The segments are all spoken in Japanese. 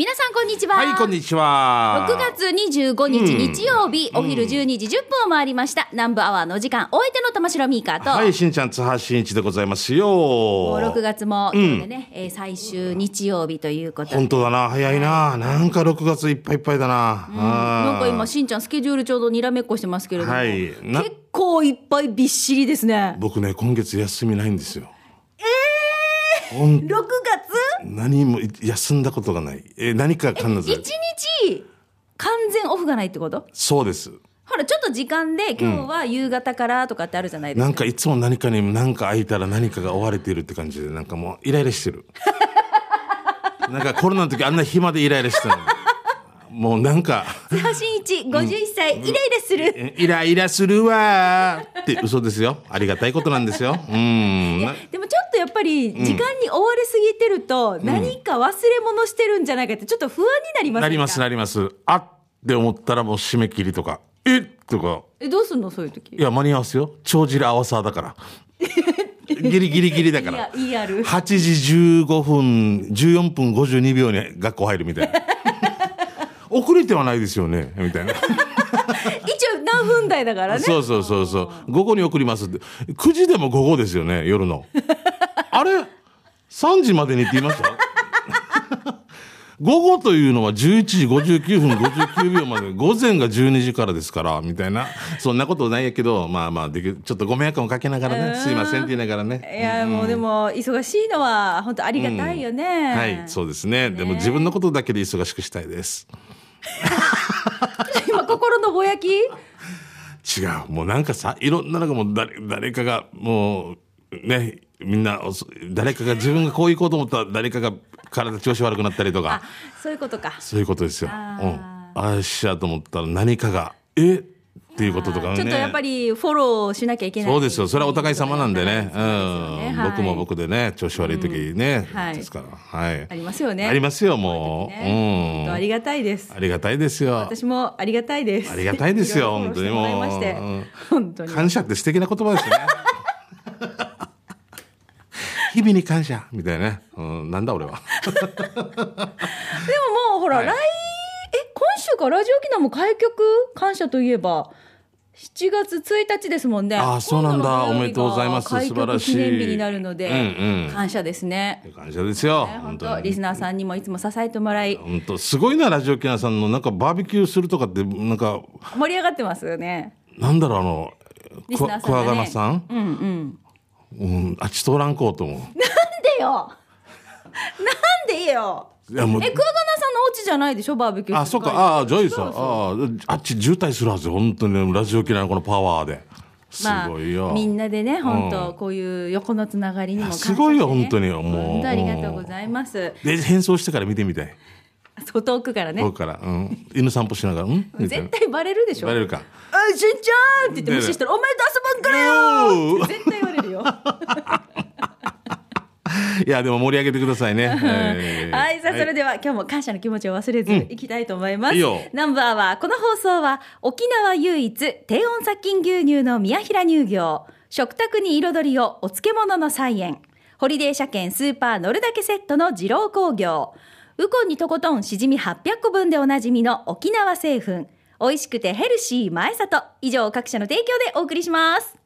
皆さんこんにちは。はい、こんにちは。6月25日日曜日、お昼12時10分を回りました。南部アワーの時間、お相手の玉城ミーカーと、はい、しんちゃん、津波しんいちでございますよ。もう6月も今日でね、えー最終日曜日ということで。本当だな、早いな。なんか6月いっぱいいっぱいだな。あーなんか今、しんちゃんスケジュールちょうどにらめっこしてますけれども、はいな結構いっぱいびっしりですね。僕ね、今月休みないんですよ。えほん6月何も休んだことがない。え、何か必ず。1日完全オフがないってこと？そうです。ほら、ちょっと時間で今日は夕方からとかってあるじゃないですか。なんかいつも何かに何か空いたら何かが追われているって感じで、なんかもうイライラしてる。なんかコロナの時あんな暇でイライラしてたのに。もうなんか、津波真一、51歳、イライラする。えイライラするわーって嘘ですよ。ありがたいことなんですよ。うん。なでもちょっとやっぱり時間に追われすぎてると、何か忘れ物してるんじゃないかってちょっと不安になりますなりますなります。あって思ったらもう締め切りとか、え？とか、えどうすんのそういう時？いや間に合わすよ。帳尻合わさだから。ギリギリギリだから。いやいいある8時15分、14分52秒に学校入るみたいな。遅れてはないですよね、みたいな。一応何分台だからねそうそうそうそう。午後に送りますって。9時でも午後ですよね、夜の。あれ ?3 時までにって言いました？午後というのは11時59分59秒まで、午前が12時からですから、みたいな。そんなことないやけど、まあまあ、できちょっとご迷惑もかけながらね、すいませんって言いながらね。いやもうでも忙しいのは本当ありがたいよね、はい、そうですね。でも自分のことだけで忙しくしたいです。今心のぼやき？違う。もうなんかさ、いろんなのがもう誰誰かがもう、ね、みんな、誰かが自分がこう行こうと思ったら誰かが体調子悪くなったりとか、そういうことかそういうことですよ。あうん。ああしやと思ったら何かが、え？っていうこととかね。ちょっとやっぱりフォローしなきゃいけないそうですよ。それはお互い様なんでね。うん。はい僕も僕でね、調子悪い時ね、はいですから。はい。ありますよねありますよ、もう。うん。ありがたいですありがたいですよ。私もありがたいですありがたいですよ本当にもう本当に感謝って素敵な言葉ですね。日々に感謝みたいなね。うん、なんだ俺は。でももうほら、はい来週からラジオ機能も開局感謝といえば7月1日ですもんね。あーそうなんだ。おめでとうございます。開素晴らしい。局記念日になるので、うんうん。感謝ですね。感謝ですよ。ね本本当リスナーさんにもいつも支えてもらい。本当すごいなラジオキナさんのなんかバーベキューするとかってなんか盛り上がってますよね。なんだろうあのリスナーさんがね。クワガナさん、うんうん。うん、あっち通らんこうと思う。なんでよ。なんでよいやもう。えクワガナさんのお家じゃないでしょ？バーベキューあ、そっか、ああ、ジョイさん、ああ、あっち渋滞するはずよ、本当に、ラジオキナのこのパワーで。すごいよ。みんなでね本当、うんこういう横のつながりにも感謝して、すごいよ本当にもう。本当ありがとうございます。で、変装してから見てみたい。そう遠くからね。僕から、うん、犬散歩しながら、うん？絶対バレるでしょ？バレるか。あしんちゃん！って言って無視したら、お前と遊ばんからよよ絶対言われるよ。いや、でも盛り上げてくださいね。は いはい、さあ、それでは、今日も感謝の気持ちを忘れずいきたいと思います。いいよ。ナンバーは、この放送は、沖縄唯一、低温殺菌牛乳の宮平乳業、食卓に彩りをお漬物の菜園、ホリデー車検スーパー乗るだけセットの二郎工業、ウコンにとことんしじみ800個分でおなじみの沖縄製粉、美味しくてヘルシー前里、以上各社の提供でお送りします。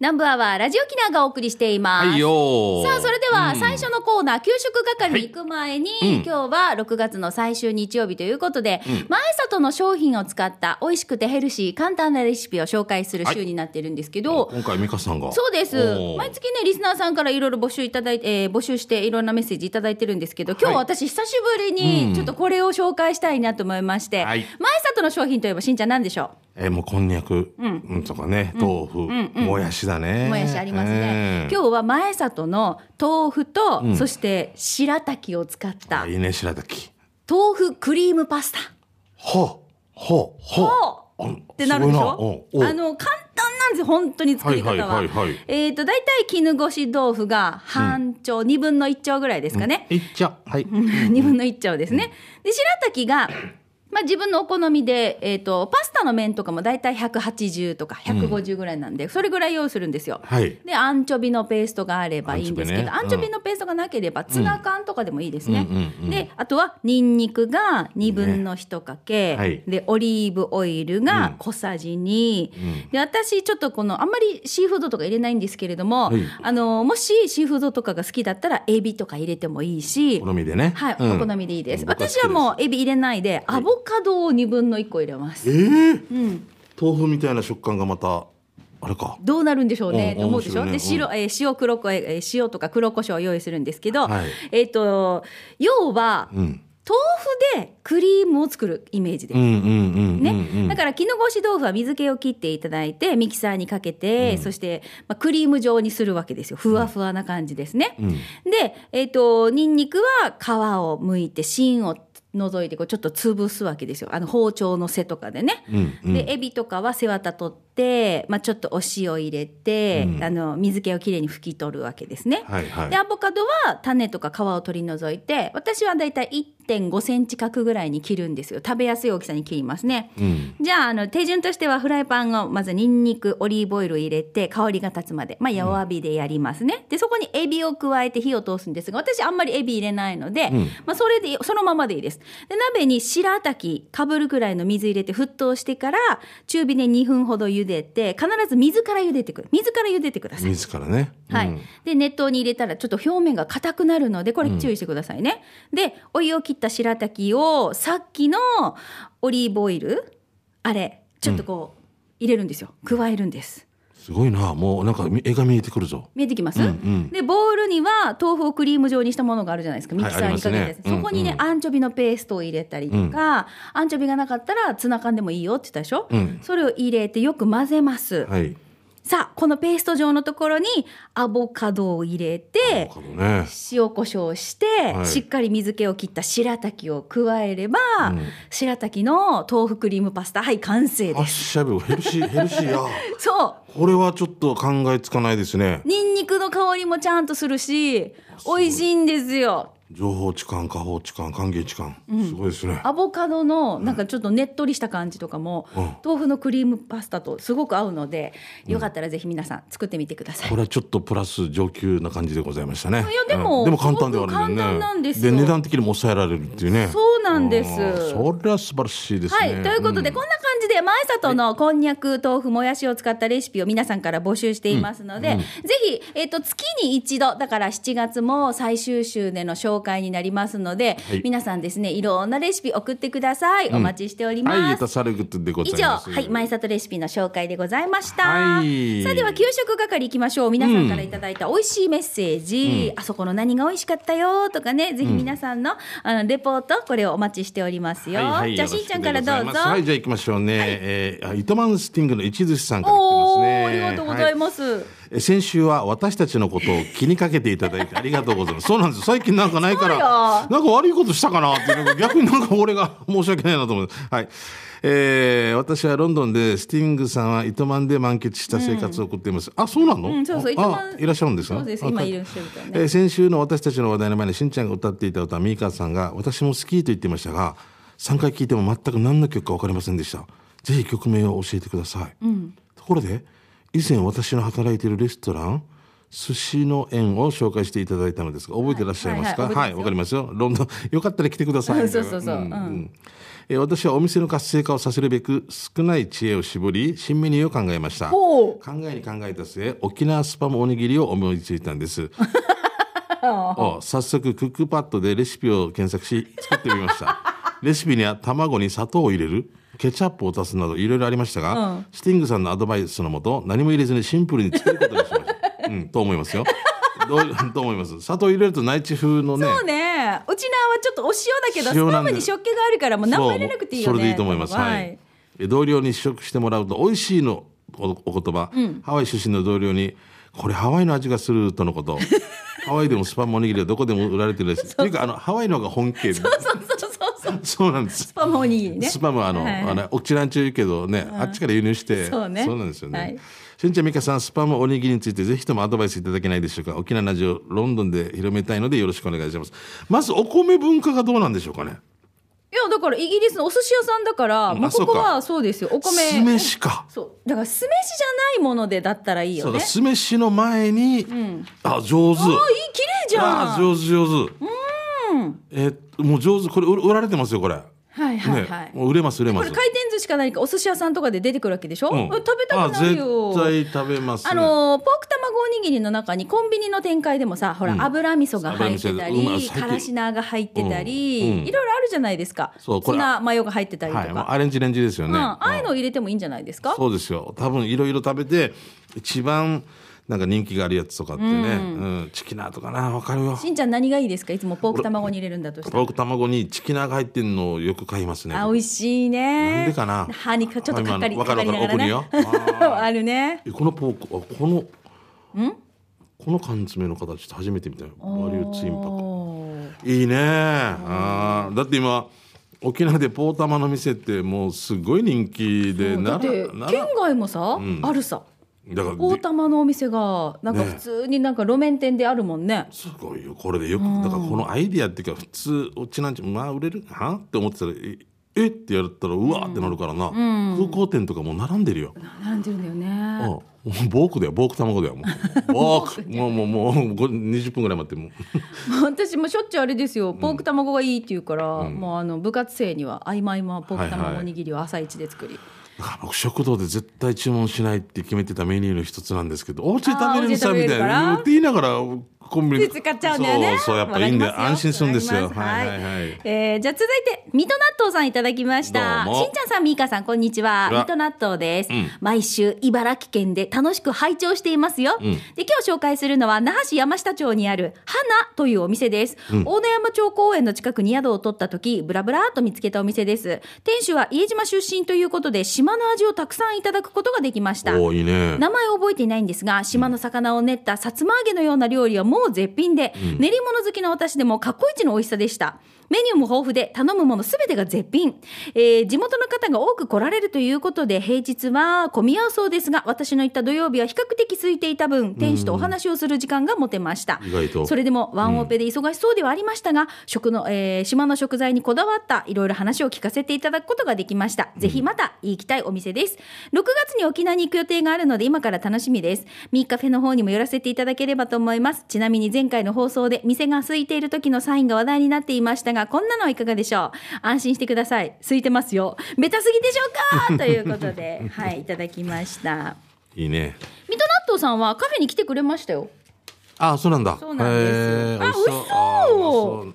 ナンバーはラジオキナがお送りしています。はいよー。さあ、それではうん。最初のコーナー、給食係に行く前に、うん。今日は6月の最終日曜日ということで、前里の商品を使った美味しくてヘルシー、簡単なレシピを紹介する週になってるんですけど、今回、美香さんが。そうです。毎月ねリスナーさんからいろいろ募集いただいて、えー募集していろんなメッセージいただいてるんですけど今日はい私久しぶりうん。にちょっとこれを紹介したいなと思いまして、はい。前里の商品といえばしんちゃん何でしょえーもうこんにゃく、うん、とかね、豆腐、もやしだね。うもやしありますね、えー今日は前里の豆腐と、そして白滝を使ったあいいね、白滝。豆腐クリームパスタ。ほう、ほう、ほ。う。ほ。うあってなるでしょ？あの簡単なんですよ本当に作り方は,、はいはいはいはい。えっ、と大体絹ごし豆腐が半丁、二分の一丁ぐらいですかね、いっちゃ。はい。2分の1丁ですね。で白滝がまあ自分のお好みで、えっ、と、パスタの麺とかもだいたい180とか150ぐらいなんで、それぐらい用意するんですよ。はい。で、アンチョビのペーストがあればいいんですけど、アアンチョビのペーストがなければ、ツナ缶とかでもいいですね。うんうんうんで、あとは、ニンニクが2分の1かけ、はい。で、オリーブオイルが小さじ2、で、私、ちょっとこの、あんまりシーフードとか入れないんですけれども、はい。あの、もしシーフードとかが好きだったら、エビとか入れてもいいし、お好みでね。はい、うん。お好みでいいです。私はもうエビ入れないで、アボカドを2分の1個入れます。えー？豆腐みたいな食感がまた、あれか。どうなるんでしょうね。うんと思うでしょ、ね。で白、えー塩黒こえー塩とか黒胡椒を用意するんですけど、はい。えっ、と要は、うん。豆腐でクリームを作るイメージです。だから絹ごし豆腐は水気を切っていただいてミキサーにかけて、そして、まあ、クリーム状にするわけですよ。ふわふわな感じですね。ん。で、えっとニンニクは皮を剥いて芯を除いてこうちょっと潰すわけですよ。あの包丁の背とかでね。うんうん。でエビとかは背わた取って、まあ、ちょっとお塩入れて、あの水気をきれいに拭き取るわけですね。はいはい。でアボカドは種とか皮を取り除いて私はだいたい1.5センチ角ぐらいに切るんですよ。食べやすい大きさに切りますね。うん。じゃああの手順としてはフライパンをまずニンニクオリーブオイルを入れて香りが立つまで、まあ、弱火でやりますね、でそこにエビを加えて火を通すんですが私あんまりエビ入れないので、まあ、それでそのままでいいですで鍋に白滝かぶるぐらいの水入れて沸騰してから中火で2分ほど茹でて必ず水から茹でてくる水から茹でてください水からね。はいうん。で、熱湯に入れたらちょっと表面が硬くなるので、これ注意してくださいね。で、お湯を切った白滝を、さっきのオリーブオイル、あれ、ちょっとこう、入れるんですよ。加えるんです。すごいな。もうなんか絵が見えてくるぞ。見えてきます、うんうんで、ボウルには豆腐をクリーム状にしたものがあるじゃないですか。ミキサーにかけて、はいねそこにね、うんうんアンチョビのペーストを入れたりとか、アンチョビがなかったらツナ缶でもいいよって言ったでしょ、うんそれを入れてよく混ぜます。はい。さあ、このペースト状のところにアボカドを入れて、ね。塩コショウして、はいしっかり水気を切った白滝を加えれば、ん白滝の豆腐クリームパスタはい完成ですしゃべヘルシーヘルシー や。そこれはちょっと考えつかないですねう。ニンニクの香りもちゃんとするし美味しいんですよ情報痴漢、下方痴漢、歓迎痴漢。すごいですね。アボカドのなんかちょっとねっとりした感じとかも、うん豆腐のクリームパスタとすごく合うので、よかったらぜひ皆さん作ってみてくださいこれはちょっとプラス上級な感じでございましたね。いやでもうんでも簡単ではあるなんですよ値段的にも抑えられるっていうね。そうなんです。それは素晴らしいですね。はい、ということで、んこんな感じで前里のこんにゃく豆腐もやしを使ったレシピを皆さんから募集していますので、ぜひ、えっと月に一度だから7月も最終週での紹介になりますので、はい。皆さんですねいろんなレシピ送ってください、お待ちしております。はい、たさるグッドでござ以上、います。はい、前里レシピの紹介でございました。はい。さあ、では、給食係行きましょう。皆さんからいただいた美味しいメッセージ、あそこの何が美味しかったよとかね、ぜひ皆さんの、あの、レポート、これをお待ちしておりますよ。はいはいじゃあ、しんちゃんからどうぞ。はい、じゃあ行きましょうね。えーあ糸満スティングの一寿司さんから来ね。ー、ありがとうございます。はいえ先週は私たちのことを気にかけていただいてありがとうございます。そうなんです。最近なんかないから、なんか悪いことしたかなって逆になんか俺が申し訳ないなと思う。はい。えー私はロンドンでスティングさんは糸満で満喫した生活を送っています。あ、そうなの、うんそうそうあいらっしゃるんですか？そうです。あ今い。らっしゃるからね。えー先週の私たちの話題の前にしんちゃんが歌っていた歌はミーカーさんが私も好きと言っていましたが3回聴いても全く何の曲か分かりませんでした。ぜひ曲名を教えてください、ところで以前私の働いているレストラン寿司の縁を紹介していただいたのですが覚えてらっしゃいますか？はいはいはいわかりますよ。ロンドンよかったら来てください。そうそうそううん。んえー私はお店の活性化をさせるべく少ない知恵を絞り新メニューを考えました。考えに考えた末沖縄スパムおにぎりを思いついたんです。お早速クックパッドでレシピを検索し作ってみました。レシピには卵に砂糖を入れるケチャップを足すなどいろいろありましたが、うん。スティングさんのアドバイスのもと何も入れずにシンプルに作ることにしました、うん、と思いますよ。どう と思います。砂糖入れると内地風のねそうちなはちょっとお塩だけど、スパムに食気があるから、もう何も入れなくていいよね。そうそれでいいと思います。はい。え同僚に試食してもらうと美味しいのおお言葉、ハワイ出身の同僚にこれハワイの味がするとのこと。ハワイでもスパムおにぎりはどこでも売られてるらしい。っていうかあのハワイのが本家。そうそうそうそう。そうなんですス。パムおにぎりね。スパムはあの、はいあの、おちらんちゅう言うけどね、あっちから輸入して、そうねなんですよね。はいしんちゃんみかさん、スパムおにぎりについてぜひともアドバイスいただけないでしょうか。沖縄の味をロンドンで広めたいのでよろしくお願いします。まずお米文化がどうなんでしょうかね。いやだからイギリスのお寿司屋さんだから、うんもうここはそうですよお米酢飯か。そうだから酢飯じゃないものでだったらいいよね酢飯の前に、あ、上手。あいい綺麗じゃんあ、上手上手。うんえーもう上手、これ売売られてますよ、これ。はいはいはい、ね、もう売れます、売れます。これ回転寿司か何かお寿司屋さんとかで出てくるわけでしょ、うん。食べたくなるよ。あ絶対食べます、ね。あのーポーク卵おにぎりの中にコンビニの展開でもさほら、うん。油味噌が入ってたりからしなが入ってたり、いろいろあるじゃないですか。そうこれツナマヨが入ってたりとか、はい、もうアレンジレンジですよね。うん、ああいうのを入れてもいいんじゃないですか？そうですよ。多分いろいろ食べて、一番なんか人気があるやつとかってね、うん、チキナーとかな、わかるよ。しんちゃん何がいいですか？いつもポーク卵に入れるんだとしたら。ポーク卵にチキナーが入ってんのをよく買いますね。あ美味しいね。なんでかな？歯にかちょっとかかりわかるわかる。かかりながらね。よ。あるね。えこのポーク、あこの、この缶詰の形って初めて見たよ。バリューツインパクいいね。あー。だって今沖縄でポータマの店ってもうすごい人気でだってなら。県外もさ、ん。あるさだから大玉のお店がなんか普通になんか路面店であるもんね。すごいよ。これでよくだからこのアイディアっていうか普通うちなんちまあ売れる？はって思ってたらええ？ってやったらうわーってなるからな、空港店とかもう並んでるよ、並んでるんだようん、ねもうボークだよ。ボーク卵だよ。もう。ボークもうもうもうご20分ぐらい待ってもう。私もしょっちゅうあれですよ。ポーク卵がいいって言うから、もうあの部活生には合間合間ポーク卵おにぎりを朝一で作り、だから僕食堂で絶対注文しないって決めてたメニューの一つなんですけどお家で食べれるさみたいなって言いながらコンビニ。使っちゃうんだよね。そうそうやっぱいいんで安心するんですよ。はい。はいはいえーじゃあ続いて水戸納豆さんいただきました。しんちゃんさんみーかさんこんにちは。水戸納豆です、うん。毎週茨城県で楽しく拝聴していますよ、ん。で今日紹介するのは那覇市山下町にある花というお店です、大野山町公園の近くに宿を取った時ブラブラと見つけたお店です。店主は家島出身ということで島の味をたくさんいただくことができました。いいね。名前を覚えていないんですが、島の魚を練ったさつま揚げのような料理はもう絶品で、練り物好きの私でも過去一の美味しさでした。メニューも豊富で頼むものすべてが絶品、えー地元の方が多く来られるということで平日は混み合うそうですが私の行った土曜日は比較的空いていた分店主とお話をする時間が持てました。意外と。それでもワンオペで忙しそうではありましたが、食の、えー島の食材にこだわったいろいろ話を聞かせていただくことができました、ぜひまた行きたいお店です。6月に沖縄に行く予定があるので今から楽しみです。ミーカフェの方にも寄らせていただければと思います。ちなみに前回の放送で店が空いている時のサインが話題になっていましたがこんなのはいかがでしょう？安心してください。空いてますよ。ベタすぎでしょうか？ということではいいただきました。いいね。水戸納豆さんはカフェに来てくれましたよ。あそうなんだ。そうなんです。あ美味しそう。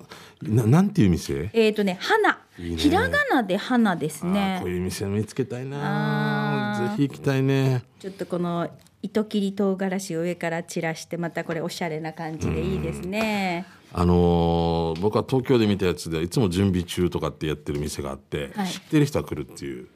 ななんていう店？えっ、とね花。いいね。ひらがなで花ですあねーこういう店見つけたいな。ぜひ行きたいね。ちょっとこの糸切り唐辛子を上から散らしてまたこれおしゃれな感じでいいですねあのー僕は東京で見たやつでいつも準備中とかってやってる店があって、はい。知ってる人は来るっていう。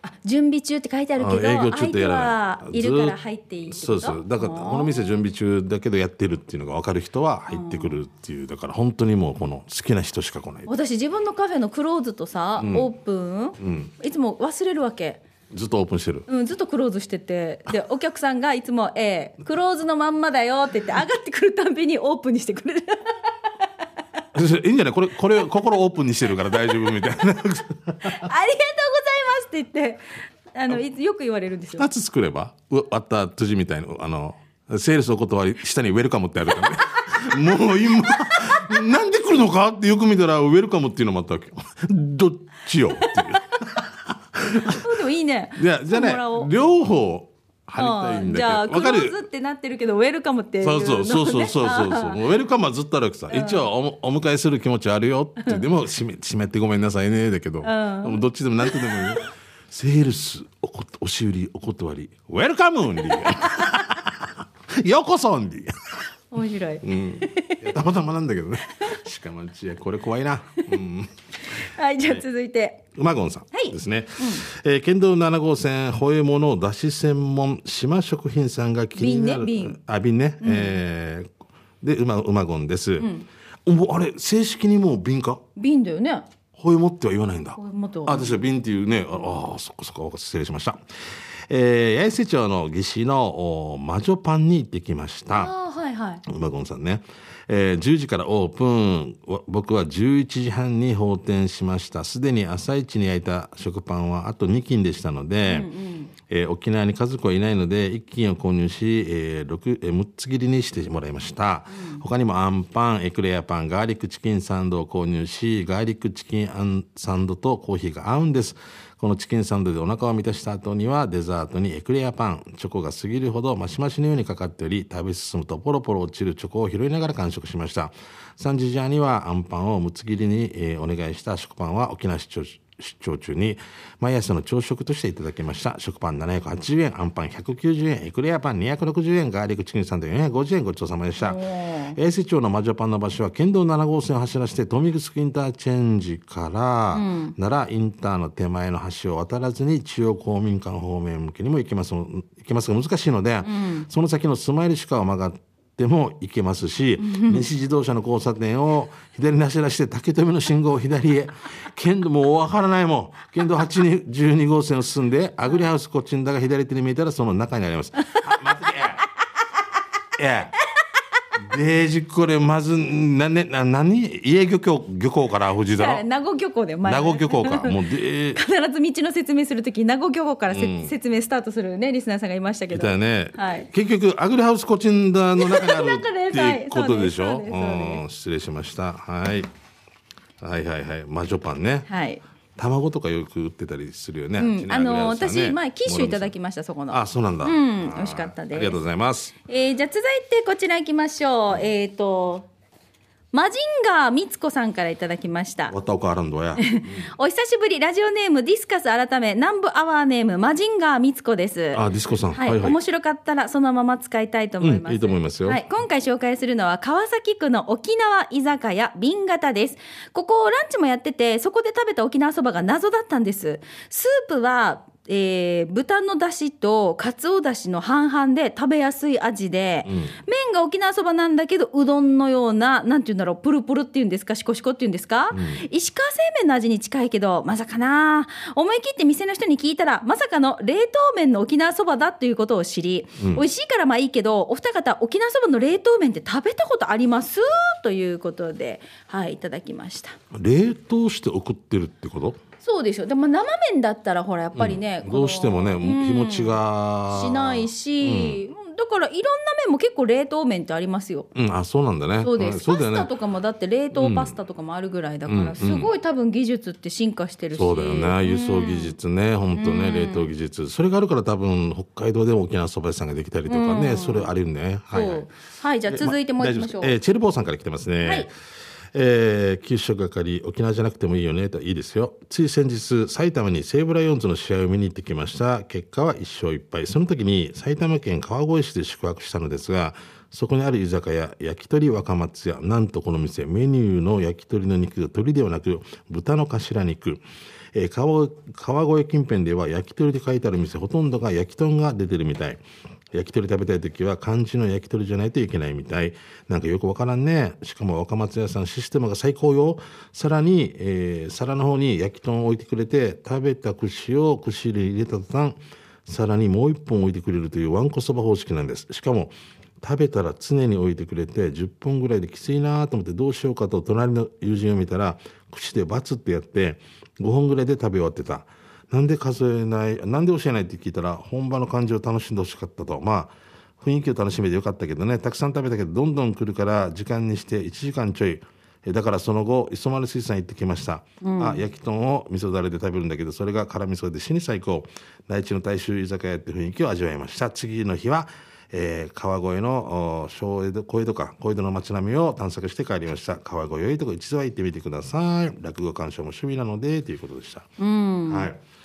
あ準備中って書いてあるけどあ営業中ってやらない。いるから入っていいそうそう。だからこの店準備中だけどやってるっていうのが分かる人は入ってくるっていう。だから本当にもうこの好きな人しか来ない。私自分のカフェのクローズとさ、オープン、いつも忘れるわけ。ずっとオープンしてる。うん、ずっとクローズしてて。でお客さんがいつも「ええクローズのまんまだよ」って言って上がってくるたんびにオープンにしてくれるいいんじゃない？これこれ心オープンにしてるから大丈夫みたいな。ありがとうございますって言ってあのよく言われるんですよ。2つ作れば？うあった辻みたいなあのセールスお断り下にウェルカムってあるからね。もう今なんで来るのかってよく見たらウェルカムっていうのもあったわけよ。どっちよっていう。でもいいね。いやじゃあね両方貼りたいんだけど。うん。じゃあクロわかる。ーズってなってるけどウェルカムっていうそうそうそうそうのそうそう。ウェルカムはずっとあるさ、一応おお迎えする気持ちあるよってでも閉め閉めてごめんなさいねだけど、どっちでも何とでもいいよセールスおこ押し売りお断り。ウェルカムンディようこそンディ面白い、うん。いやたまたまなんだけどね。しかもいやこれ怖いな。うん。はいじゃあ続いて。馬ゴンさはい。んですね、えー県道7号線保衛物だし専門島食品さんが気になる。瓶ね瓶。あ瓶ね、えーで馬馬ゴンです、もうあれ正式にもう瓶か？瓶だよね。保衛もっては言わないんだ。あ私は瓶っていうね。ああーそっかそっか失礼しましたえー、八重瀬町の義士のお魔女パンに行ってきました。ああはいはい。馬ゴンさんね、えー10時からオープン。わ僕は11時半に閉店しました。すでに朝一に焼いた食パンはあと2斤でしたので、えー沖縄に家族はいないので1斤を購入し、えー6えー6つ切りにしてもらいました、他にもあんパンエクレアパンガーリックチキンサンドを購入しガーリックチキンサンドとコーヒーが合うんです。このチキンサンドでお腹を満たした後にはデザートにエクレアパンチョコが過ぎるほどマシマシのようにかかっており食べ進むとポロポロ落ちるチョコを拾いながら完食しました。3時時半にはあんパンを6つ切りに、えーお願いした食パンは沖縄出張出張中に毎朝の朝食としていただきました。食パン780円あんパン190円エクレアパン260円ガーリックチキンサンド450円ごちそうさまでした。衛生町の魔女パンの場所は県道7号線を走らせて富城インターチェンジから、奈良インターの手前の橋を渡らずに中央公民館方面向けにも行けます。行けますが難しいので、その先のスマイルシカを曲がってでも行けますし、西自動車の交差点を左に走らして竹富の信号を左へ。県道もう分からないもん。県道8 12号線を進んでアグリハウスこっちんだが左手に見えたらその中にあります。あ待って。ええ。デージこれまずな、ね、な何？家漁港漁港から富士だろ？名護漁港で前。名護漁港か。もうで必ず道の説明するとき名護漁港からせ、説明スタートするねリスナーさんがいましたけみどね、はい。結局アグリハウスコチンダの中にある っていうことでしょ？そうです。そうううん。失礼しました。はい。はいはいはい。魔女パンね。はい、卵とかよく売ってたりするよね、うん、あの私前キッシュいただききましたそこの。あそうなんだ、ん。あー美味しかったです。ありがとうございます。えーじゃあ続いてこちら行きましょう。えっ、とマジンガーみつこさんからいただきました。お久しぶりラジオネームディスカス改め南部アワーネームマジンガーみつこです。あディスコさん。はい、面白かったらそのまま使いたいと思います、うんいいと思いますよ。はい、今回紹介するのは川崎区の沖縄居酒屋瓶型です。ここランチもやっててそこで食べた沖縄そばが謎だったんです。スープはえー豚のだしとかつおだしの半々で食べやすい味で、麺が沖縄そばなんだけどうどんのようななんて言うんだろうプルプルっていうんですかシコシコっていうんですか、石川製麺の味に近いけどまさかな。思い切って店の人に聞いたらまさかの冷凍麺の沖縄そばだということを知り、美味しいからまあいいけどお二方沖縄そばの冷凍麺って食べたことあります？ということではいいただきました。冷凍して送ってるってこと？そうでしょ。でも生麺だったらほらやっぱりね、このどうしてもね、日持ちが。しないし、だからいろんな麺も結構冷凍麺ってありますよ。うん。あそうなんだね。そうです、パスタとかもだって冷凍パスタとかもあるぐらいだから、すごい多分技術って進化してるし。そうだよね。輸送技術ね。本当ね冷凍技術。それがあるから多分北海道でも沖縄そば屋さんができたりとかねそれあるね。はいはい。はい、じゃあ続いてもう一きましょう、えーチェルボーさんから来てますね。はいえー給食係沖縄じゃなくてもいいよねといいですよ。つい先日埼玉に西武ライオンズの試合を見に行ってきました。結果は1勝1敗。その時に埼玉県川越市で宿泊したのですがそこにある居酒屋焼き鳥若松屋。なんとこの店メニューの焼き鳥の肉が鶏ではなく豚の頭肉。えー川越川越近辺では焼き鳥で書いてある店ほとんどが焼き豚が出てるみたい。焼き鳥食べたい時は漢字の焼き鳥じゃないといけないみたい。なんかよくわからんね。しかも若松屋さんシステムが最高よ。さらに、えー皿の方に焼き豚を置いてくれて食べた串を串に入れた途端さらにもう一本置いてくれるというわんこそば方式なんです。しかも食べたら常に置いてくれて10分ぐらいできついなと思ってどうしようかと隣の友人を見たら口でバツってやって5本ぐらいで食べ終わってた。なんで数えないなんで教えないって聞いたら本場の感じを楽しんでほしかったと。まあ雰囲気を楽しめてよかったけどね。たくさん食べたけどどんどん来るから時間にして1時間ちょい。えだからその後磯丸水産行ってきました、あ焼き豚を味噌だれで食べるんだけどそれが辛味噌で死に最高。内地の大衆居酒屋って雰囲気を味わいました。次の日はえー川越のお小江戸小江戸か。小江戸の街並みを探索して帰りました。川越よいとこ一度は行ってみてください。落語鑑賞も趣味なのでということでした、はい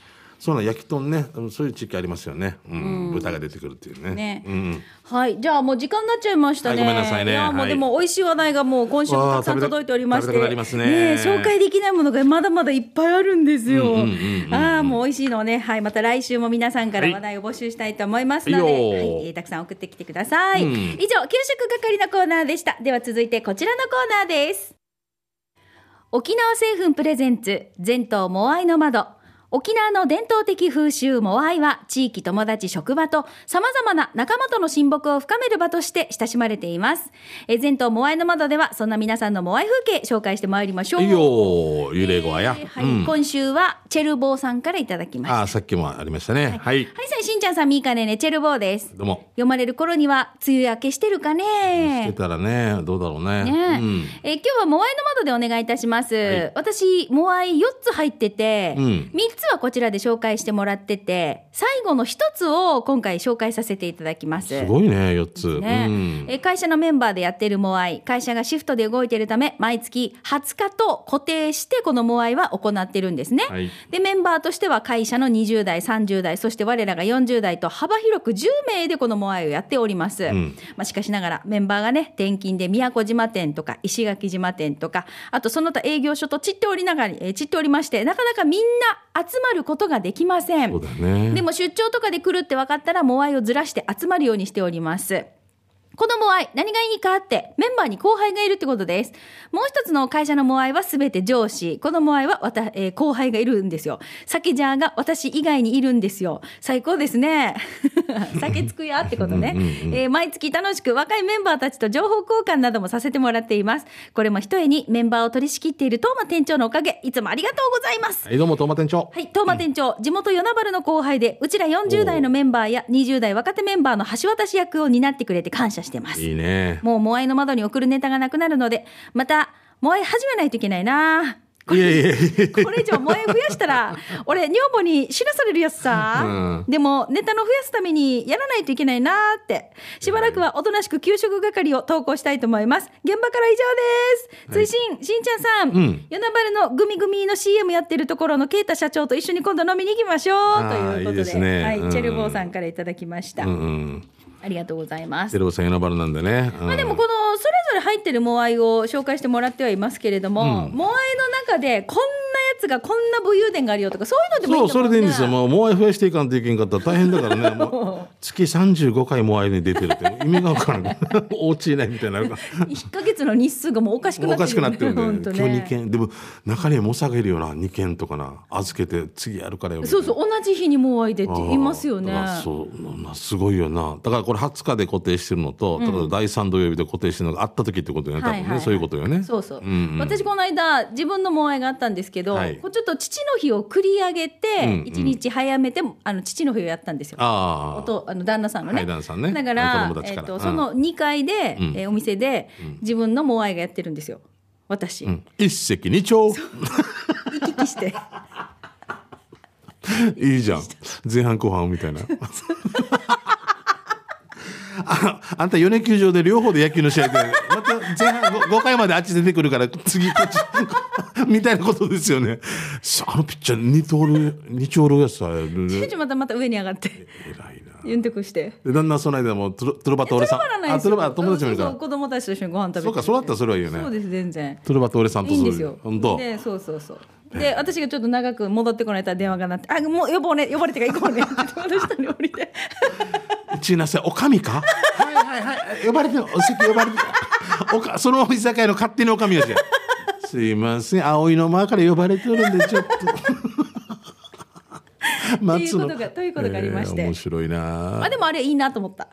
そうなん焼き豚ね。うんそういう地域ありますよね、うん豚が出てくるっていうね。ね。うん。はい、じゃあもう時間になっちゃいましたね。はいごめんなさいね。やもうはい。でも美味しい話題がもう今週もたくさん届いておりまして、ね。え紹介できないものがまだまだいっぱいあるんですよ。ああもう美味しいのをね、はい、また来週も皆さんから話題を募集したいと思いますので、はいはい。えーたくさん送ってきてください。うん。以上給食係のコーナーでした。では続いてこちらのコーナーです。沖縄製粉プレゼンツ全島モアイの窓沖縄の伝統的風習モアイは地域友達職場と様々な仲間との親睦を深める場として親しまれています。えー前頭モアイの窓ではそんな皆さんのモアイ風景紹介してまいりましょう。いいよ幽霊語はや、えーはいうん今週はチェルボーさんからいただきました。ああさっきもありましたねはい、はい、さいしんちゃんさん、みーかねね、チェルボーです。どうも読まれる頃には梅雨明けしてるかしてね。たらねどうだろうねねうんえー今日はモアイの窓でお願いいたします。はい私、モアイ4つ入ってて、うん3つはこちらで紹介してもらってて、最後の1つを今回紹介させていただきます。すごいね4つ、ね。うん。えー会社のメンバーでやっているモアイ会社がシフトで動いているため毎月20日と固定してこのモアイは行ってるんですね、はい。でメンバーとしては会社の20代30代そして我らが40代と幅広く10名でこのモアイをやっております、ん。まあ、しかしながらメンバーがね転勤で宮古島店とか石垣島店とかあとその他営業所と散っておりながら、えー散っておりましてなかなかみんな集まることができませんねでも出張とかで来るって分かったら、モアイをずらして集まるようにしております。このモアイ、何がいいかって、メンバーに後輩がいるってことです。もう一つの会社のモアイはすべて上司。このモアイはわた、えー後輩がいるんですよ。酒ジャーが私以外にいるんですよ。最高ですね。酒つくやってことね。えー毎月楽しく若いメンバーたちと情報交換などもさせてもらっています。これも一重にメンバーを取り仕切っている東間店長のおかげ、いつもありがとうございます。はいどうもトーマ店長はい、東間店長、地元与那原の後輩で、うちら40代のメンバーや20代若手メンバーの橋渡し役を担ってくれて感謝してます。いいねもう、モアイの窓に送るネタがなくなるので、また、モアイ始めないといけないな。こいやいやいやこれ以上、モアイ増やしたら、俺、女房に知らされるやつさ。うでも、ネタの増やすためにやらないといけないなって。しばらくはおとなしく給食係を投稿したいと思います。現場から以上です。追伸、しんちゃんさん、ん与那原のグミグミの CM やってるところのケイタ社長と一緒に今度飲みに行きましょう。ということで、ねはい、うんチェルボーさんからいただきました。うんうんありがとうございますテ。レビさん選ばれなんでね、うんまあでもこのそ入ってるモアイを紹介してもらってはいますけれども、うんモアイの中でこんなやつがこんな武勇伝があるよとかそういうのでもいいそう、それでいいんですよ。もう、モアイ増やしていかんといけんかったら大変だからね。もう月35回モアイに出てるって意味がわからない。お家いないみたいになるから。1か月の日数がもうおかしくなってるおかしくなってるんで、本当今日2ね件。でも、中にはもさげるよな、2件とかな。預けて、次やるからよ。みたいなそうそう同じ日にモアイでって言いますよねそうなすごいよなだからこれ20日で固定してるのと、例えば第3土曜日で固定してるのがあった時ってことよね多分ね、はいはいはい。そういうことよね。そうそう、んうん。私この間自分のモアイがあったんですけど、はい。こうちょっと父の日を繰り上げてうんうん。1日早めてあの父の日をやったんですよ。あああの旦那さんのね。はい旦那さんね。だからから。うんえっとその2階で、うん。えーお店で、自分のモアイがやってるんですよ。私、うん。一石二鳥。行き来して。いいじゃん。前半後半みたいな あ あんた米年球場で両方で野球の試合でまた前半 5, 回まであっち出てくるから次こっち みたいなことですよねさあのピッチャー二刀流二丁流やつさ偉いまたまた上に上がって、なユンテクして。で旦那その間もトゥルトゥルバと俺さんあトゥルバ友達もいるから子供たちと一緒にご飯食べて。そうかそうだったらそれはいいよねそうです、全然。トゥルバと俺さんとそうですよ。本当で、そうそうそう。で、私がちょっと長く戻ってこないと電話が鳴って、あ、もう呼ぼうね、呼ばれてから行こうねって私下に降りて。ちなさいおかみか？はいはいはい。呼ばれてお席呼ばれておかその居酒屋の勝手におかみやしすいません葵の間から呼ばれてるんでちょっと。ということがということがありまして。えー面白いな。あ、でもあれいいなと思った。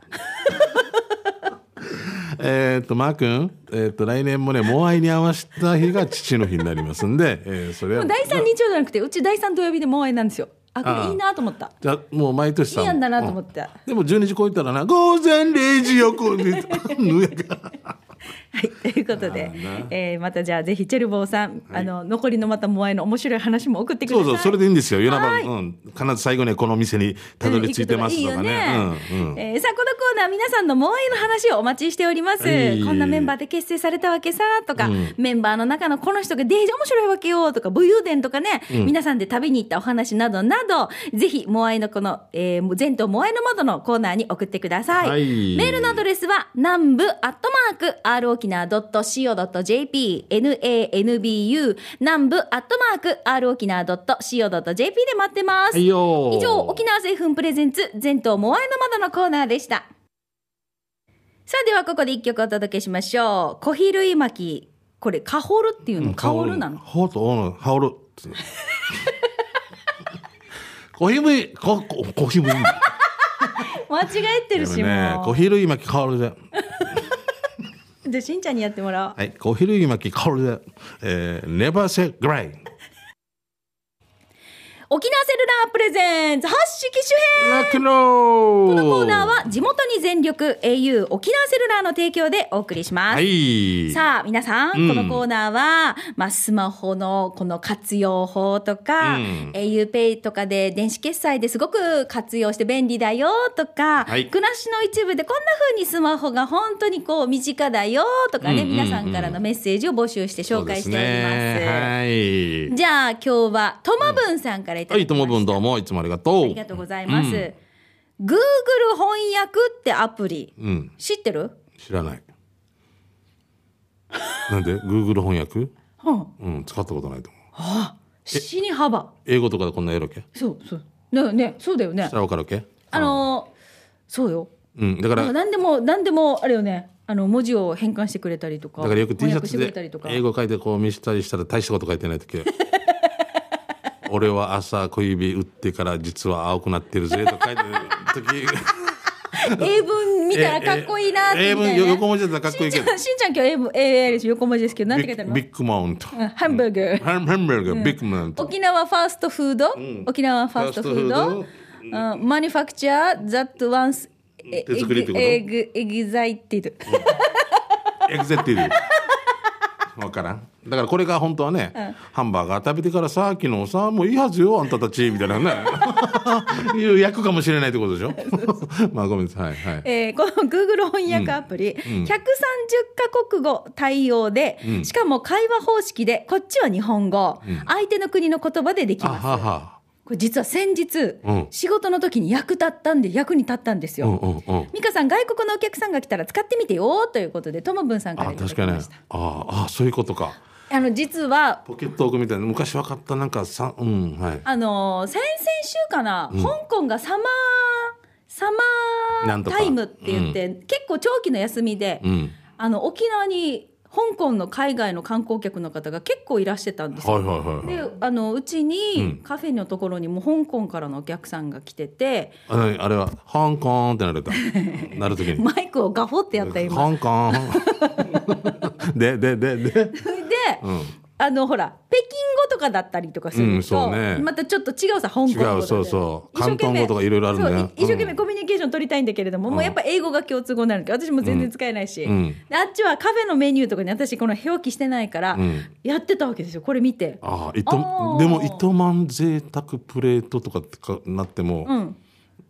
えっとマー君えっと来年もねモアイに合わせた日が父の日になりますんで、えーそれは第3日曜じゃなくて、うち第3土曜日でモアイなんですよ。あ、これいいなと思った。じゃあもう毎年さいいやんだなと思って。でも12時超えたらな午前0時よくねぬやからはい、ということでえーまたじゃあぜひチェルボーさん、あの残りのまたモアイの面白い話も送ってください。そうそう、それでいいんですよ。夜はい。中、うん、必ず最後にはこの店にたどり着いてますとかうんね。行くと。かいいようんうんえーさあこのコーナー皆さんのモアイの話をお待ちしております、はい。こんなメンバーで結成されたわけさとか、うん。メンバーの中のこの人がデージ面白いわけよとか武勇伝とかね、皆さんで食べに行ったお話などなどぜひモアイのこの、えー、全島モアイの窓のコーナーに送ってください、はい。メールのアドレスは南部アットマーク r 沖縄 .co.jp nanbu 南部アットマーク r 沖縄 .co.jp で待ってます、以上沖縄製粉プレゼンツ全島モアイの窓のコーナーでした。さあではここで一曲お届けしましょう。小比類巻きこれカホルっていうの、カオルなの？ハオルとオのハオル。コーヒー麦、コココーヒー麦。間違えてるしもね、コーヒー類巻き香るで。じゃあしんちゃんにやってもらおうはい、コーヒー類巻き香るで。えー、never say gray。沖縄セルラープレゼンツ発式主編このコーナーは地元に全力 au 沖縄セルラーの提供でお送りします。はい。さあ、皆さん、うんこのコーナーは、まあ、スマホのこの活用法とか、うん auPay とかで電子決済ですごく活用して便利だよとか、はい暮らしの一部でこんな風にスマホが本当にこう身近だよとかね、皆さんからのメッセージを募集して紹介しております。はい。じゃあ、今日は、ともぶんさんからいたはい、とだきました。もぶんどうも、いつもありがとう。ありがとうございます。うん Google 翻訳ってアプリ、うん、知ってる？知らない。なんで ?Google 翻訳？うん。うん、使ったことないと思う。あ、死に幅。英語とかでこんなやるわけ？そうそう。ねね、そうだよねわかるわけ？あのーそうよ。うん、だから、だなんでも、なんでも、あれよね。あの文字を変換してくれたりとか。からよく T シャツで英語書いてこう見せたりしたら大したこと書いてない時俺は朝小指打ってから実は青くなってるぜと書いてる時。英文見たらかっこいいなって英文横文字だったらかっこいいけど。しんちゃん、今日英文、英英です。横文字ですけど、なんて書いてあるの？ビッグマウント。うんハンバーグ。ハンバーグビッグマウント。沖縄ファーストフード、ん。沖縄ファーストフード？マニファクチャー that once え手作りってこと？エグエグザイティド。エグゼティブわからん。だからこれが本当はね、ハンバーガー食べてからさ昨日さもういいはずよあんたたちみたいなね。いう役かもしれないってことでしょ？まあごめんなさいはいはい。えーこの Google 翻訳アプリ、130カ国語対応で、うん。しかも会話方式でこっちは日本語、相手の国の言葉でできあますこれ実は先日、うん。仕事の時に役立ったんで役に立ったんですよ、うんうんうん。美香さん外国のお客さんが来たら使ってみてよということでともぶんさんからあいただき確かに。ねましたああそういうことか。あの実はポケット置くみたいな昔分かったなんかさうんはい。あのー先々週かな、うん。香港がサマーサマータイムって言って、結構長期の休みで、うん。あの沖縄に香港の海外の観光客の方が結構いらしてたんです。よ。はいはいはいはい。であのうちに、うん。カフェのところにも香港からのお客さんが来てて。あ何あれは香港ってなれた なるときに。マイクをガホってやった今。香港でででで。で、うん。あのほら北京語とかだったりとかすると、うんね。またちょっと違うさ香港語違うそうそう。一生懸命広東語とかいろいろあるんだよ。一生懸命うんコミュニケーション取りたいんだけれども、うん。もうやっぱ英語が共通語になる私も全然使えないし、うん。であっちはカフェのメニューとかに私この表記してないから、うん。やってたわけですよ。これ見て。ああでも糸満贅沢プレートとかってかなっても、うん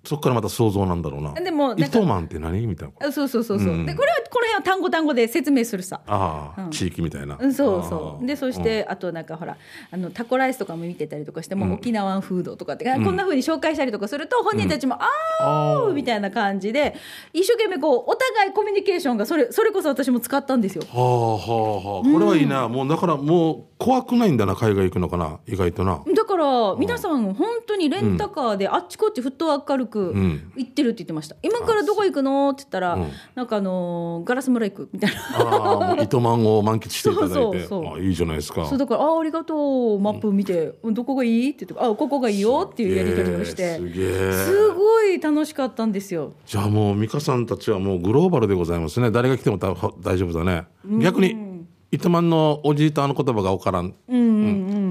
そっからまた想像なんだろうな。でもな糸満って何みたいなあそうそうそうそう、うん。でこれはこの辺は単語単語で説明するさ。ああ、うん。地域みたいな、うん、そうそう。でそしうん。て、あとなんかほらあのタコライスとかも見てたりとかしても、うん。沖縄フードとかって、ん。こんな風に紹介したりとかすると本人たちも、ああーみたいな感じで一生懸命こうお互いコミュニケーションがそれそれこそ私も使ったんですよ。はあはあはあ。これはいいな、もうだからもう怖くないんだな海外行くのかな意外とな。だから皆さん本当にレンタカーであっちこっちフットワーク軽くん。行ってるって言ってました、今からどこ行くのって言ったら、うん。なんかあのーガラス村行くみたいな。糸満を満喫していただいてそうそうそう。あいいじゃないですか。そうだから「あありがとうマップ見て、どこがいい?」って言って「あここがいいよ」っていうやり取りをして。すげえすごい楽しかったんですよ。じゃあもう美香さんたちはもうグローバルでございますね。誰が来てもた大丈夫だね、逆に糸満のおじいとあの言葉が分からん。うんうんう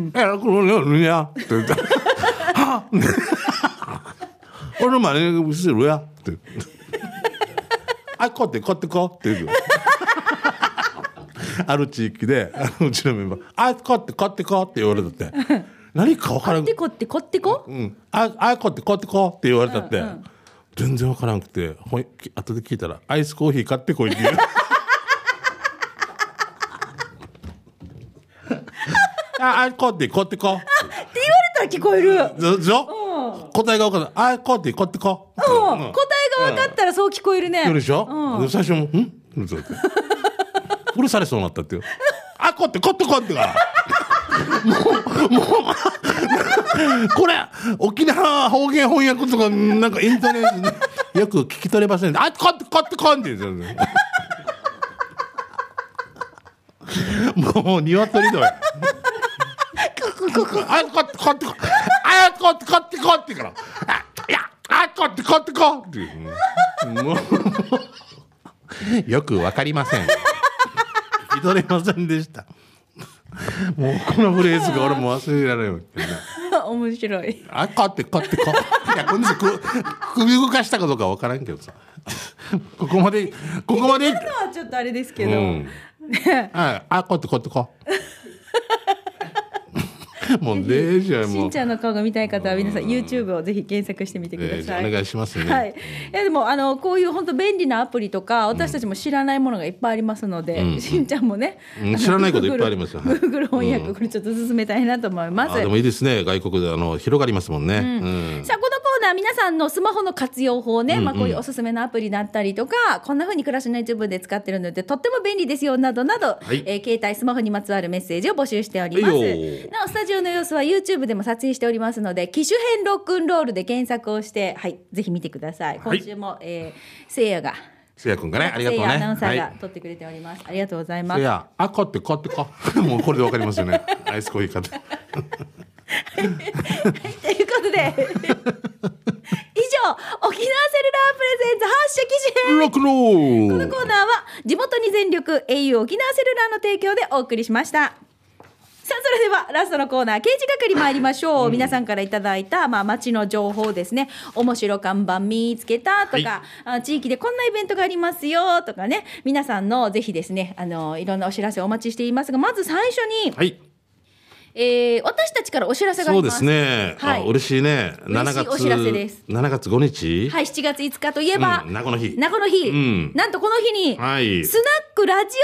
ん、「えこれねや」って言って「は？っ俺の真似するや」って「あこうってこうってこう」って言う。ある地域でうちのメンバー「あこうってこうってこう」って言われたって。何か分からん。こってこってこってこ、う？ん、ああこうってこうってこうって言われたって、うんうん。全然わからんくてほい後で聞いたらアイスコーヒー買ってこいって言うああこうってこうってこう。って言われたら聞こえる。うん、でしょ、答えが分からんあこうってこうってこう、答えが分かったらそう聞こえるね。言うでしょ、最初も「ん?」そうやって。殺されそうになったってよあこうってこうってこうってから。もうもう。これ沖縄方言翻訳とかなんかインターネットでよく聞き取れませんあこうってこうってこうって言うんですよ。もう鶏だよあこうってこってこうあこってこってこってから、あいや、あこってこってこっていう。もうよくわかりません。聞き取れませんでした。もうこのフレーズが俺も忘れられない。面白いあこってこってこ。いや、こんな首動かしたかどうかわからんけどさ。ここまで、ここまで。のはちょっとあれですけど、うん。はい、あこってこってこ。もうねじゃあもうしんち。ゃんの顔が見たい方は皆さん YouTube をぜひ検索してみてください。お願いしますね。はい、いやでもあのこういう本当便利なアプリとか私たちも知らないものがいっぱいありますので、うんしんちゃんもね、うん知らないこといっぱいありますよはい Google 翻訳これちょっと進めたいなと思います。あでもいいですね。外国であの広がりますもんね。うん。さあこの皆さんのスマホの活用法ね、まあ、こういうおすすめのアプリだったりとかこんな風に暮らしの一部で使ってるのでとっても便利ですよなどなど、はい。えー携帯スマホにまつわるメッセージを募集しております。なおスタジオの様子は YouTube でも撮影しておりますので機種編ロックンロールで検索をして、はい、ぜひ見てください。はい。今週も、えー、せいやがせいやくんがね、ありがとうね。せい。やアナウンサーがはい。撮ってくれております、ありがとうございます。せいや、あこってこってこ。もうこれでわかりますよね。アイスコーヒー買って。ということで以上沖縄セルラープレゼンツ発射機種編このコーナーは地元に全力 au 沖縄セルラーの提供でお送りしました。さあそれではラストのコーナー刑事係参りましょう、皆さんからいただいた、まあ、街の情報ですね。面白看板見つけたとか、あ地域でこんなイベントがありますよとかね。皆さんのぜひですねあのいろんなお知らせをお待ちしていますがまず最初に、はい。えー私たちからお知らせがありまそうですすね。はい。あ嬉しいね。7月。お知らせです。7月5日？はい7月5日といえば、うん名護の日。名護の日、うん。なんとこの日に、はい。スナックラジ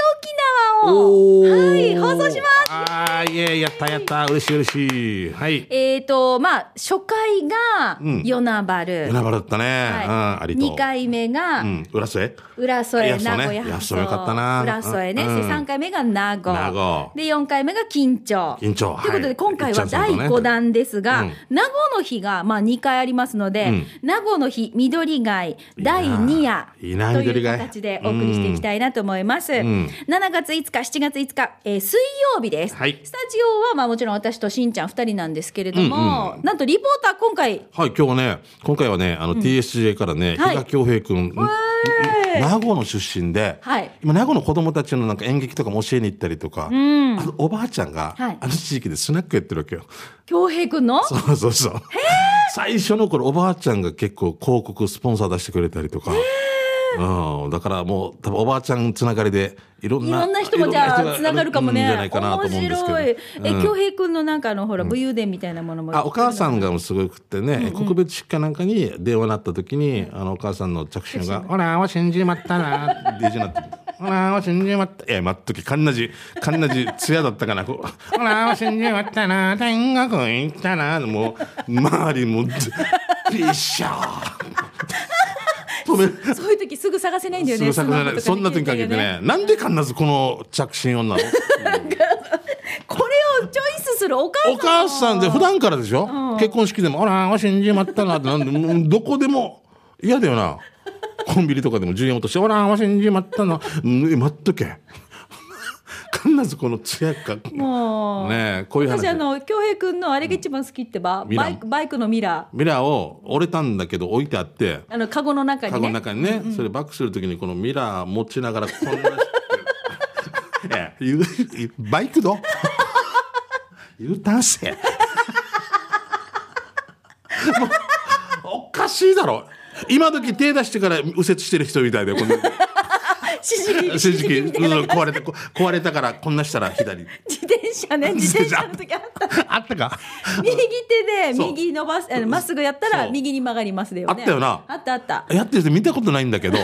オ沖縄をはい放送します。ああ、いえ、やったやった。嬉しい嬉しい。はい。えーとまあ、初回がうん。与那原、与那原だったね。うん、ありと。2回目がうん、浦添。浦添、名古屋。安曽よかったな。浦添ね、うん。で3回目が名護。名護。で4回目が緊張緊張ということで、はい今回は第いっちゃんさんとね。5弾ですが、うん。名護の日が、まあ、2回ありますので、うん。名護の日緑貝第2夜という形でお送りしていきたいなと思います、ん。7月5日7月5日、えー水曜日です、はい。スタジオは、まあ、もちろん私としんちゃん2人なんですけれども、なんとリポーター今回はい、今日はね、今回はね、あの、TSJ からね、はい。比嘉恭平君、名護の出身で、はい。今、名護の子供たちのなんか演劇とかも教えに行ったりとか、あのおばあちゃんが、はい。あの地域でスナックやってるわけよ。恭平君の？そうそうそう。最初の頃、おばあちゃんが結構広告、スポンサー出してくれたりとか。うん、だからもう多分おばあちゃんつながりでいろんないろんな人もじゃあつながるかもね。いろんじゃないかなと思うんですけど面白い。え、うん恭平君のなんかあのほら武勇伝みたいなものも。あお母さんがすごくってね、国別出荷なんかに電話なった時に、あのお母さんの着信が「ほらわ死んじまったな」ってなって「ほらわ死んじまった」いや待っときかんなじかんなじ艶だったかな。こう「ほらわ死んじまったな。天国行ったな」もう周りもうピッシャー。そういう時すぐ探せないんだよね。すぐさスマホとかでそんな時にかけてね。なんでかんなずこの着信音なの？これをチョイスするお母さん。お母さんで普段からでしょ、結婚式でも「あらわ死んじまったな」って。なんでどこでも嫌だよなコンビニとかでも10円落として「あらわ死んじまったな」うんえ待っとけ。必ずこの艶か。もう。ねえこういう話。私あの恭平君のあれが一番好きってば、ミラー。バイクバイクのミラミラーを折れたんだけど置いてあってーあのカゴの中カゴのにね。中にね、それバックするときにこのミラー持ちながらこんなして えバイクど？U ターンせ。もうおかしいだろ今時手出してから右折してる人みたいでこの 指示器。正直うん壊れてこ壊れたからこんなしたら左。自転車ね 自転車。の時あった。あったか。右手で右伸ばすまっすぐやったら右に曲がりますだよね。あったよな。あったあった。やってる人見たことないんだけど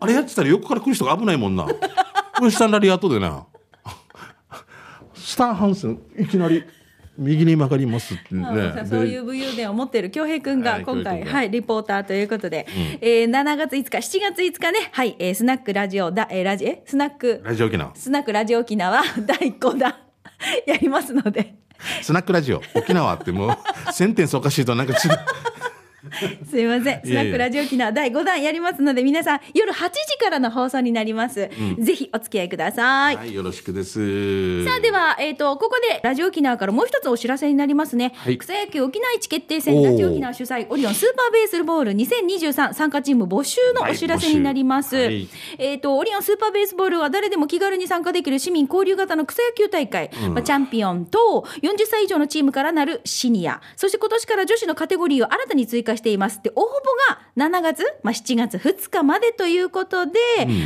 あれやってたら横から来る人が危ないもんな。これスタンラリアートでな。スターハンセンいきなり右に曲がりますってまあねさそういう武勇伝を持っている恭平君はいが今回、はい、リポーターということで、えー7月5日、7月5日ね、はい、えースナックラジオだ、えーラジえスナック。ラジオ沖縄。スナックラジオ沖縄？第5弾やりますので、スナックラジオ沖縄ってもう センテンスおかしいとなんか違う すいません。スナックラジオ機能第5弾やりますので、皆さん夜8時からの放送になります。ぜひお付き合いください。はい、よろしくです。さあ、では、えっ、と、ここでラジオ沖縄からもう一つお知らせになりますね。はい草野球沖縄一決定戦、ラジオ沖縄主催、オリオンスーパーベースボール2023参加チーム募集のお知らせになります。はいえっ、と、オリオンスーパーベースボールは誰でも気軽に参加できる市民交流型の草野球大会、まあ、チャンピオンと40歳以上のチームからなるシニア、そして今年から女子のカテゴリーを新たに追加しています。で、応募が7月、まあ、7月2日までということで、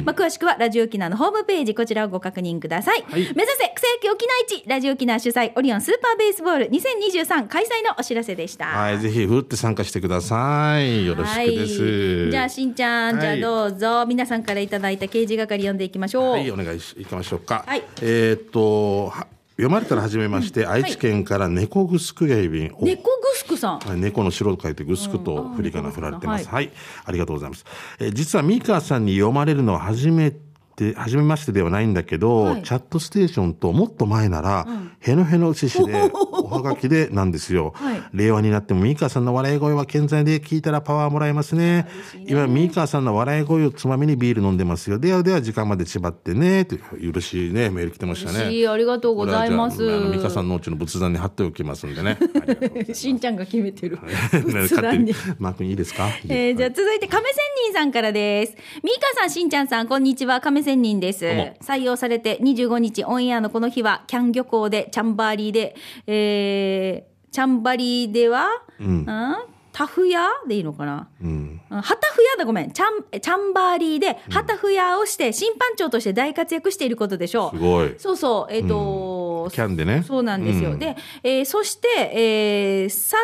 まあ、詳しくはラジオ沖縄のホームページ、こちらをご確認ください。はい目指せ草野球沖縄一ラジオ沖縄主催オリオンスーパーベースボール2023開催のお知らせでした。はい、ぜひ、ふるって参加してください。よろしくです。はいじゃあしんちゃん、はいじゃあどうぞ皆さんからいただいた掲示係読んでいきましょう。はい、お願いし、いきましょうか。はいえーっと、は読まれたら始めまして、愛知県から猫ぐすくやいび猫ぐすくさん。はい猫の白と書いてグスクと振り仮名振られてます。はい、ありがとうございます。えー実はミカさんに読まれるのは初めて、初めましてではないんだけど、はいチャットステーションともっと前なら、へのへの獅子で、おはがきでなんですよ。はい令和になってもミカさんの笑い声は健在で聞いたらパワーもらえますね。今、ミカさんの笑い声をつまみにビール飲んでますよ。ではでは時間まで縛ってね。という、嬉しいね、メール来てましたね。ありがとうございますミカさんのうちの仏壇に貼っておきますんでね。しんちゃんが決めてる。ね仏壇にに。マー君いいですか？えーじゃあ続いて亀仙人さんからです。ミーカさん、しんちゃんさん、こんにちは。亀仙人です。採用されて25日オンエアのこの日は、キャン漁港で、チャンバーリーで、えー、チャンバリーでは、うんタフヤでいいのかな？うん。うんハタフヤだごめんチャンえチャンバーリーでハタフヤをして審判長として大活躍していることでしょうすごい。そうそうえっ、と、キャンでね。そうなんですよ。うんで、えーそして、えーさ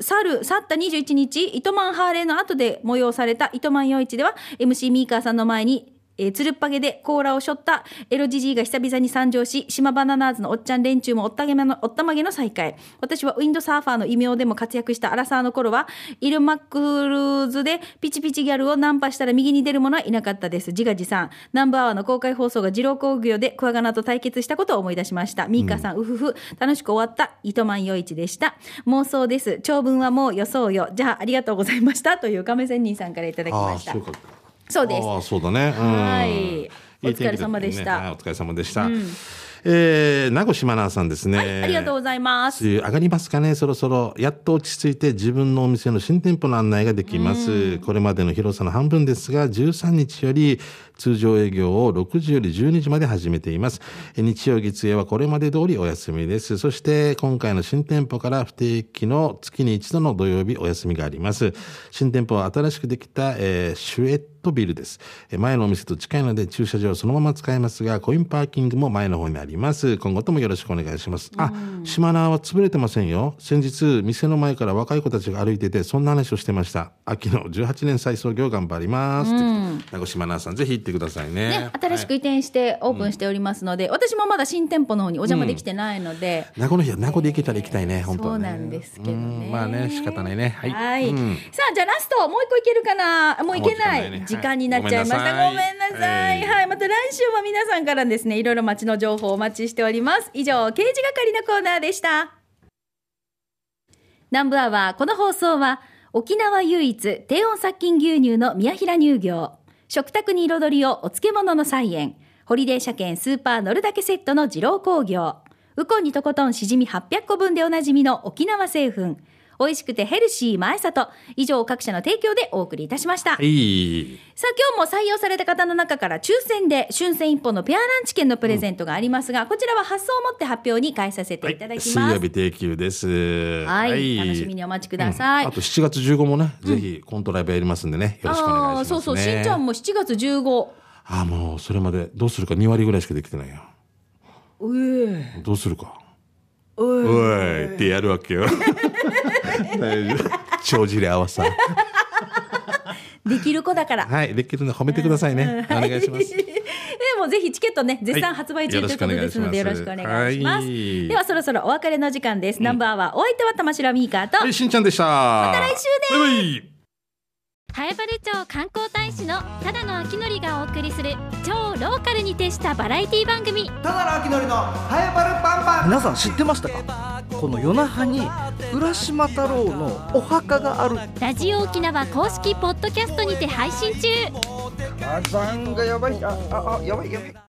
去る、去った21日、糸満ハーレーの後で催された糸満夜市では、MC ミーカーさんの前に、えー、つるっぱげで甲羅を背負ったエロジジイが久々に参上し、島バナナーズのおっちゃん連中もおったげまの、おったまげの再会。私はウィンドサーファーの異名でも活躍したアラサーの頃は、イルマックルーズでピチピチギャルをナンパしたら右に出る者はいなかったです。自画自賛。ナンバーワンの公開放送が二郎工業でクワガナと対決したことを思い出しました。ミーカさん、うふふ、楽しく終わった糸満夜市でした。妄想です。長文はもう予想よ。じゃあ、ありがとうございました。という亀仙人さんからいただきましたそう。です。ああ、そうだね。うんはいお疲れ様でしたねはいお疲れ様でした。えー、名越真奈さんですね。はい、ありがとうございます。上がりますかね？そろそろやっと落ち着いて自分のお店の新店舗の案内ができます、これまでの広さの半分ですが13日より通常営業を6時より12時まで始めています。え日曜月曜はこれまで通りお休みです。そして今回の新店舗から不定期の月に一度の土曜日お休みがあります。新店舗は新しくできた、えーシュエットビルです。え前のお店と近いので駐車場をそのまま使えますがコインパーキングも前の方にあります。今後ともよろしくお願いします。あ島名は潰れてませんよ。先日店の前から若い子たちが歩いててそんな話をしてました。秋の18年再創業頑張ります、って名越さんぜひ行ってくださいね。ね、新しく移転してオープンしておりますので、私もまだ新店舗の方にお邪魔できてないので、名護の日は名護で行けたら行きたいね本当はねそうなんですけどね。うん。まあね仕方ないね。はい、はい、うん。さあじゃあラストもう一個いけるかな？もうい。けないね。時間になっちゃいました、はい。ごめんなさい、はい。はい、また来週も皆さんからですねいろいろ街の情報をお待ちしております。以上刑事係のコーナーでした。南部アワーこの放送は沖縄唯一低温殺菌牛乳の宮平乳業食卓に彩りをお漬物の菜園。ホリデー車検スーパー乗るだけセットの二郎工業。ウコンにとことんしじみ800個分でおなじみの沖縄製粉。美味しくてヘルシー前里以上各社の提供でお送りいたしました、いさあ今日も採用された方の中から抽選で春戦一本のペアランチ券のプレゼントがありますが、こちらは発送をもって発表に返させていただき水ます。曜日定休ですはい、楽しみにお待ちください。うんあと7月15もね、ぜひコントライブやりますんでね、よろしくお願いします、ね。そうそう、しんちゃんも7月15。ああ、もうそれまでどうするか2割ぐらいしかできてないよ。うえどうするか。うおいってやるわけよ。帳尻合わさ。できる子だから。はい、できるの褒めてくださいね。お願いします。でもぜひチケットね、絶賛発売中はいということですので、よろしくお願いします。はいではそろそろお別れの時間です。ナンバーはお相手は玉城ミーカーと、はい、しんちゃんでした。また来週ですバイバイ南風町観光大使のただのあきがお送りする超ローカルに徹したバラエティ番組。ただのあきのりのパンパン。皆さん知ってましたか？この夜那覇に浦島太郎のお墓がある。ラジオ沖縄公式ポッドキャストにて配信中。火山がやばい。ああやばいやばい。